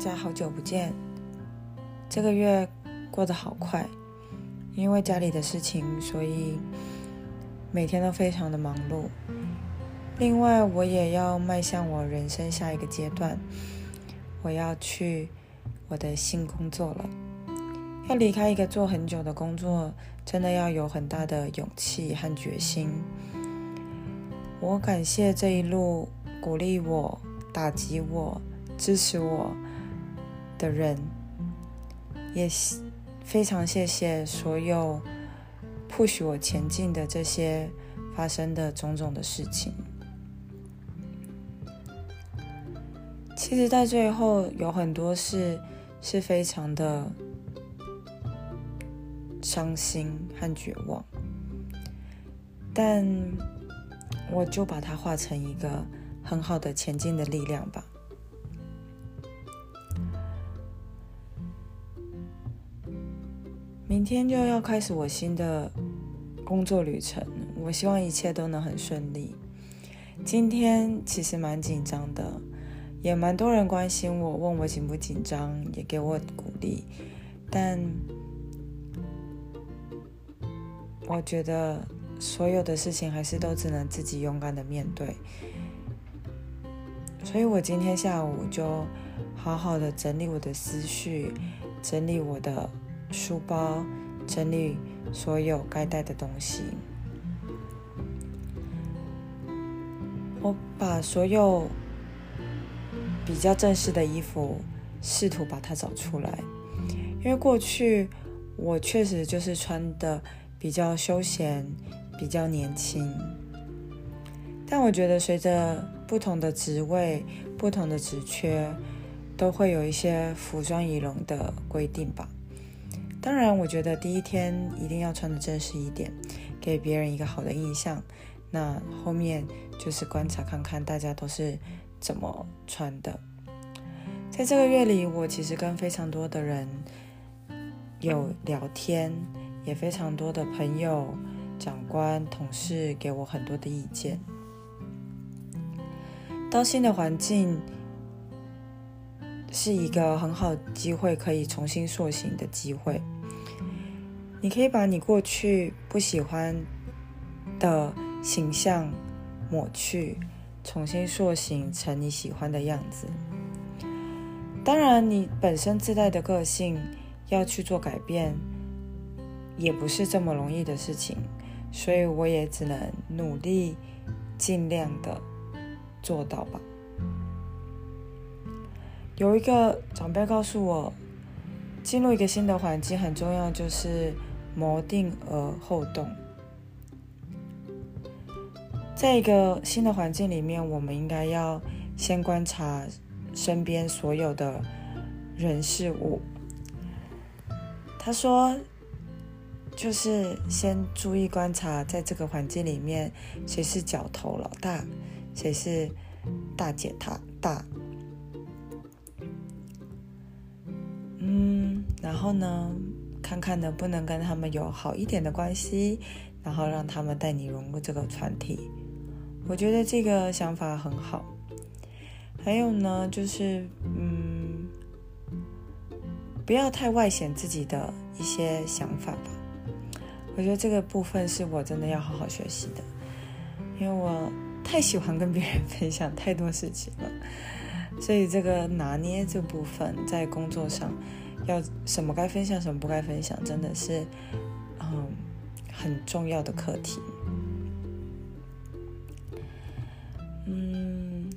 家好久不见。这个月过得好快，因为家里的事情，所以每天都非常的忙碌。另外，我也要迈向我人生下一个阶段，我要去我的新工作了。要离开一个做很久的工作，真的要有很大的勇气和决心。我感谢这一路鼓励我、打击我、支持我的人，也非常谢谢所有 push 我前进的这些发生的种种的事情。其实，在最后有很多事是非常的伤心和绝望，但。我就把它化成一个很好的前进的力量吧。明天就要开始我新的工作旅程，我希望一切都能很顺利。今天其实蛮紧张的，也蛮多人关心我，问我紧不紧张，也给我鼓励。但我觉得。所有的事情还是都只能自己勇敢的面对，所以我今天下午就好好的整理我的思绪，整理我的书包，整理所有该带的东西。我把所有比较正式的衣服试图把它找出来，因为过去我确实就是穿的比较休闲。比较年轻，但我觉得随着不同的职位、不同的职缺，都会有一些服装仪容的规定吧。当然，我觉得第一天一定要穿的正式一点，给别人一个好的印象。那后面就是观察看看大家都是怎么穿的。在这个月里，我其实跟非常多的人有聊天，也非常多的朋友。长官、同事给我很多的意见。到新的环境是一个很好机会，可以重新塑形的机会。你可以把你过去不喜欢的形象抹去，重新塑形成你喜欢的样子。当然，你本身自带的个性要去做改变，也不是这么容易的事情。所以我也只能努力，尽量的做到吧。有一个长辈告诉我，进入一个新的环境很重要，就是谋定而后动。在一个新的环境里面，我们应该要先观察身边所有的人事物。他说。就是先注意观察，在这个环境里面，谁是角头老大，谁是大姐她大。然后呢，看看能不能跟他们有好一点的关系，然后让他们带你融入这个团体。我觉得这个想法很好。还有呢，就是嗯，不要太外显自己的一些想法吧。我觉得这个部分是我真的要好好学习的，因为我太喜欢跟别人分享太多事情了，所以这个拿捏这部分在工作上要什么该分享，什么不该分享，真的是嗯很重要的课题。嗯，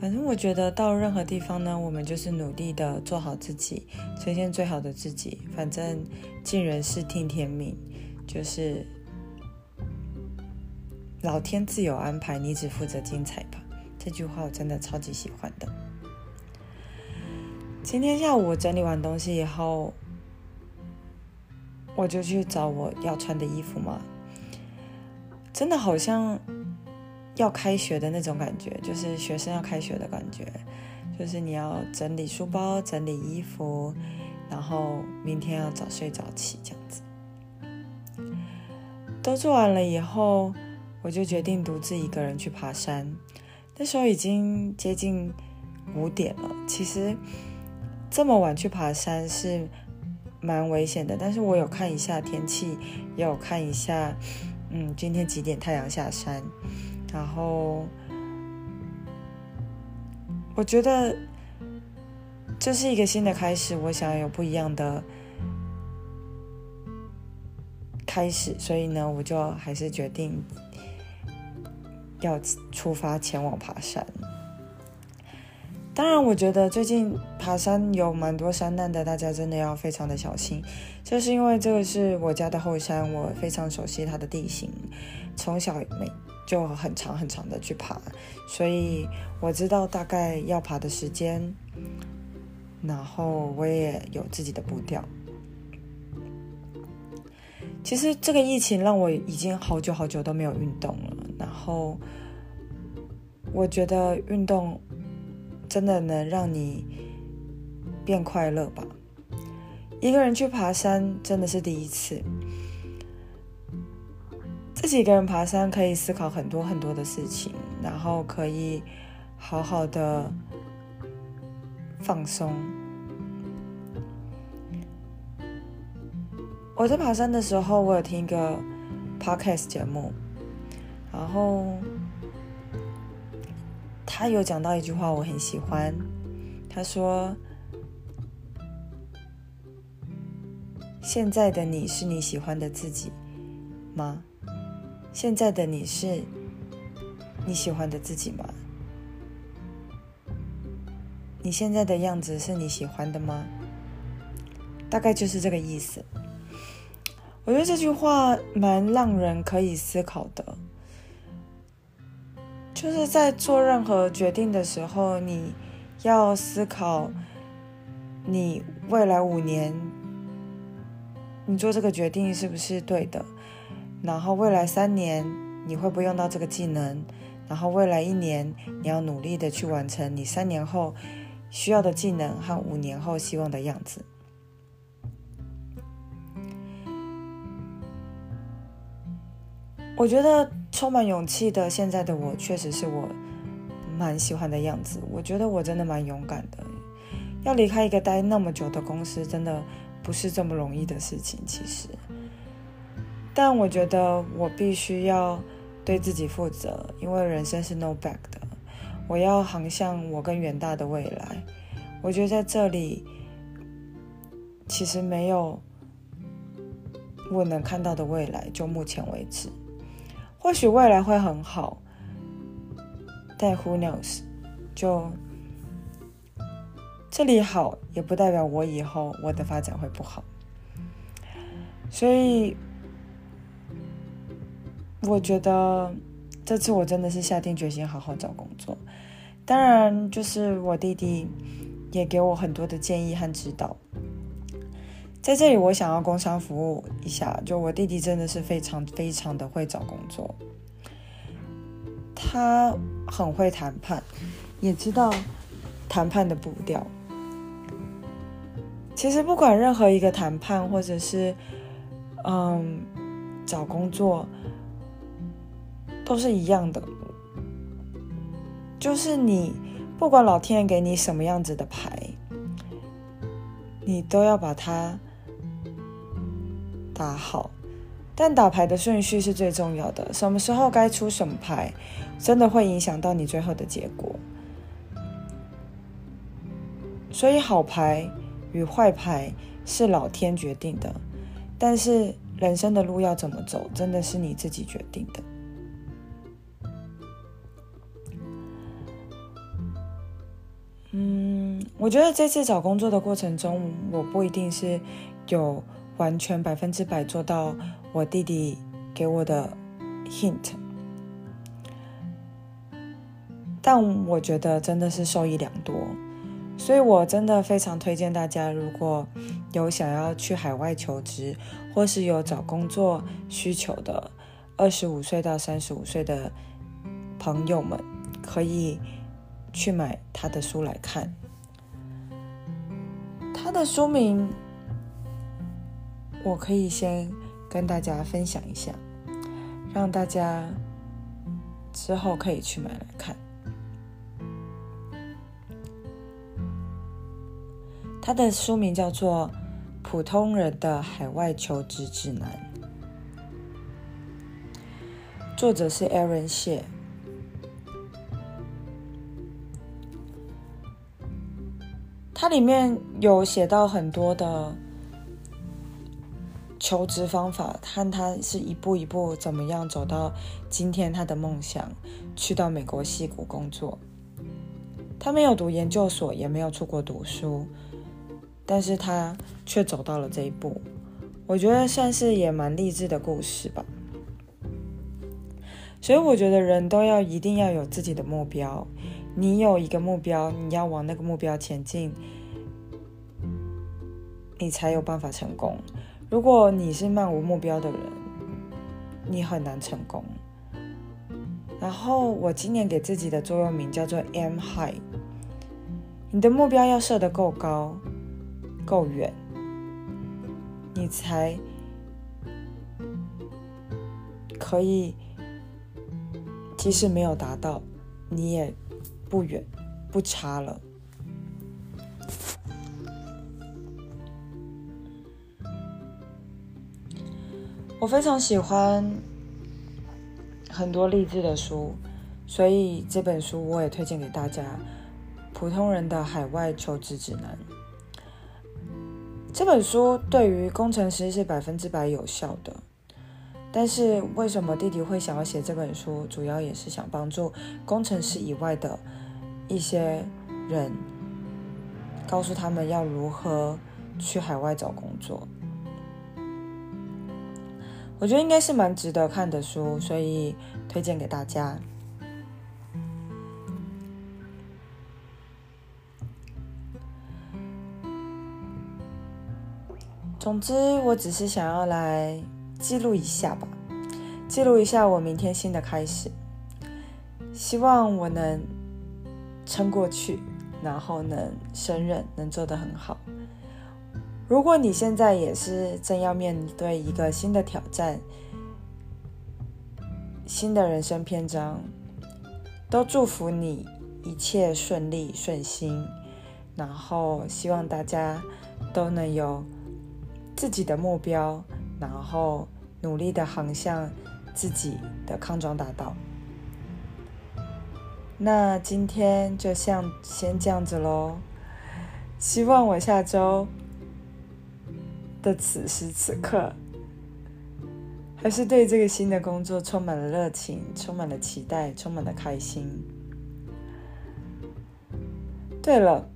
反正我觉得到任何地方呢，我们就是努力的做好自己，呈现最好的自己。反正尽人事听天命。就是老天自有安排，你只负责精彩吧。这句话我真的超级喜欢的。今天下午我整理完东西以后，我就去找我要穿的衣服嘛。真的好像要开学的那种感觉，就是学生要开学的感觉，就是你要整理书包、整理衣服，然后明天要早睡早起这样子。都做完了以后，我就决定独自一个人去爬山。那时候已经接近五点了。其实这么晚去爬山是蛮危险的。但是我有看一下天气，也有看一下，嗯，今天几点太阳下山，然后我觉得这是一个新的开始，我想有不一样的开始，所以呢，我就还是决定要出发前往爬山。当然，我觉得最近爬山有蛮多山难的，大家真的要非常的小心。就是因为这个是我家的后山，我非常熟悉它的地形，从小每就很长很长的去爬，所以我知道大概要爬的时间，然后我也有自己的步调。其实这个疫情让我已经好久好久都没有运动了，然后我觉得运动。真的能让你变快乐吧？一个人去爬山真的是第一次，自己一个人爬山可以思考很多很多的事情，然后可以好好的放松。我在爬山的时候，我有听一个 podcast 节目，然后。他有讲到一句话，我很喜欢。他说：“现在的你是你喜欢的自己吗？现在的你是你喜欢的自己吗？你现在的样子是你喜欢的吗？大概就是这个意思。我觉得这句话蛮让人可以思考的。”就是在做任何决定的时候，你要思考你未来五年你做这个决定是不是对的，然后未来三年你会不会用到这个技能，然后未来一年你要努力的去完成你三年后需要的技能和五年后希望的样子。我觉得。充满勇气的现在的我，确实是我蛮喜欢的样子。我觉得我真的蛮勇敢的。要离开一个待那么久的公司，真的不是这么容易的事情。其实，但我觉得我必须要对自己负责，因为人生是 no back 的。我要航向我更远大的未来。我觉得在这里，其实没有我能看到的未来，就目前为止。或许未来会很好，但 Who knows？就这里好，也不代表我以后我的发展会不好。所以，我觉得这次我真的是下定决心好好找工作。当然，就是我弟弟也给我很多的建议和指导。在这里，我想要工商服务一下。就我弟弟真的是非常非常的会找工作，他很会谈判，也知道谈判的步调。其实不管任何一个谈判，或者是嗯找工作，都是一样的，就是你不管老天爷给你什么样子的牌，你都要把它。打好，但打牌的顺序是最重要的。什么时候该出什么牌，真的会影响到你最后的结果。所以好牌与坏牌是老天决定的，但是人生的路要怎么走，真的是你自己决定的。嗯，我觉得这次找工作的过程中，我不一定是有。完全百分之百做到我弟弟给我的 hint，但我觉得真的是受益良多，所以我真的非常推荐大家，如果有想要去海外求职，或是有找工作需求的二十五岁到三十五岁的朋友们，可以去买他的书来看，他的书名。我可以先跟大家分享一下，让大家之后可以去买来看。它的书名叫做《普通人的海外求职指南》，作者是 Aaron 谢。它里面有写到很多的求职方法，看他是一步一步怎么样走到今天他的梦想，去到美国西谷工作。他没有读研究所，也没有出国读书，但是他却走到了这一步。我觉得算是也蛮励志的故事吧。所以我觉得人都要一定要有自己的目标。你有一个目标，你要往那个目标前进，你才有办法成功。如果你是漫无目标的人，你很难成功。然后我今年给自己的座右铭叫做 “M High”。你的目标要设得够高、够远，你才可以，即使没有达到，你也。不远，不差了。我非常喜欢很多励志的书，所以这本书我也推荐给大家。普通人的海外求职指南。这本书对于工程师是百分之百有效的。但是为什么弟弟会想要写这本书？主要也是想帮助工程师以外的。一些人告诉他们要如何去海外找工作，我觉得应该是蛮值得看的书，所以推荐给大家。总之，我只是想要来记录一下吧，记录一下我明天新的开始，希望我能。撑过去，然后能胜任，能做得很好。如果你现在也是正要面对一个新的挑战、新的人生篇章，都祝福你一切顺利顺心。然后希望大家都能有自己的目标，然后努力的航向自己的康庄大道。那今天就像先这样子喽，希望我下周的此时此刻，还是对这个新的工作充满了热情，充满了期待，充满了开心。对了，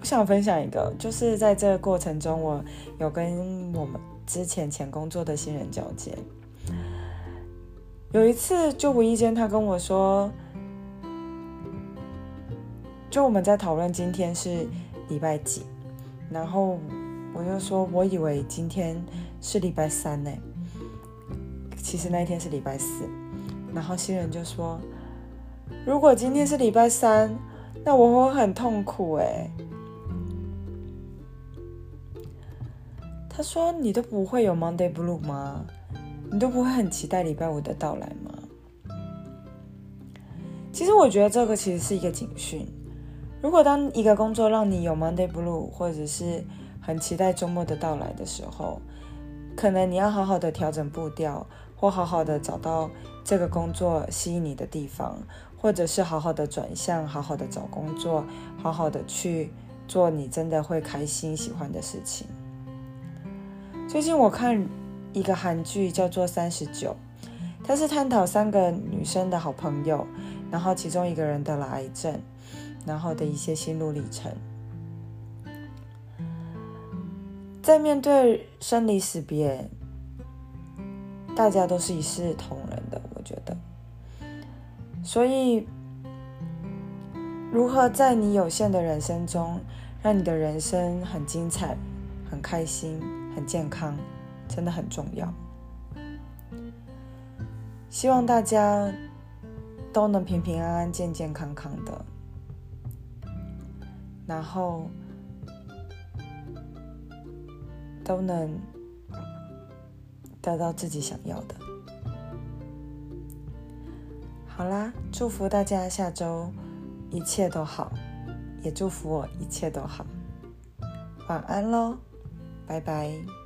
我想分享一个，就是在这个过程中，我有跟我们之前前工作的新人交接，有一次就无意间他跟我说。就我们在讨论今天是礼拜几，然后我就说，我以为今天是礼拜三呢，其实那一天是礼拜四。然后新人就说，如果今天是礼拜三，那我会很痛苦哎。他说，你都不会有 Monday Blue 吗？你都不会很期待礼拜五的到来吗？其实我觉得这个其实是一个警讯。如果当一个工作让你有 Monday Blue，或者是很期待周末的到来的时候，可能你要好好的调整步调，或好好的找到这个工作吸引你的地方，或者是好好的转向，好好的找工作，好好的去做你真的会开心喜欢的事情。最近我看一个韩剧叫做《三十九》，它是探讨三个女生的好朋友，然后其中一个人得了癌症。然后的一些心路历程，在面对生离死别，大家都是一视同仁的。我觉得，所以如何在你有限的人生中，让你的人生很精彩、很开心、很健康，真的很重要。希望大家都能平平安安、健健康康的。然后都能得到自己想要的。好啦，祝福大家下周一切都好，也祝福我一切都好。晚安喽，拜拜。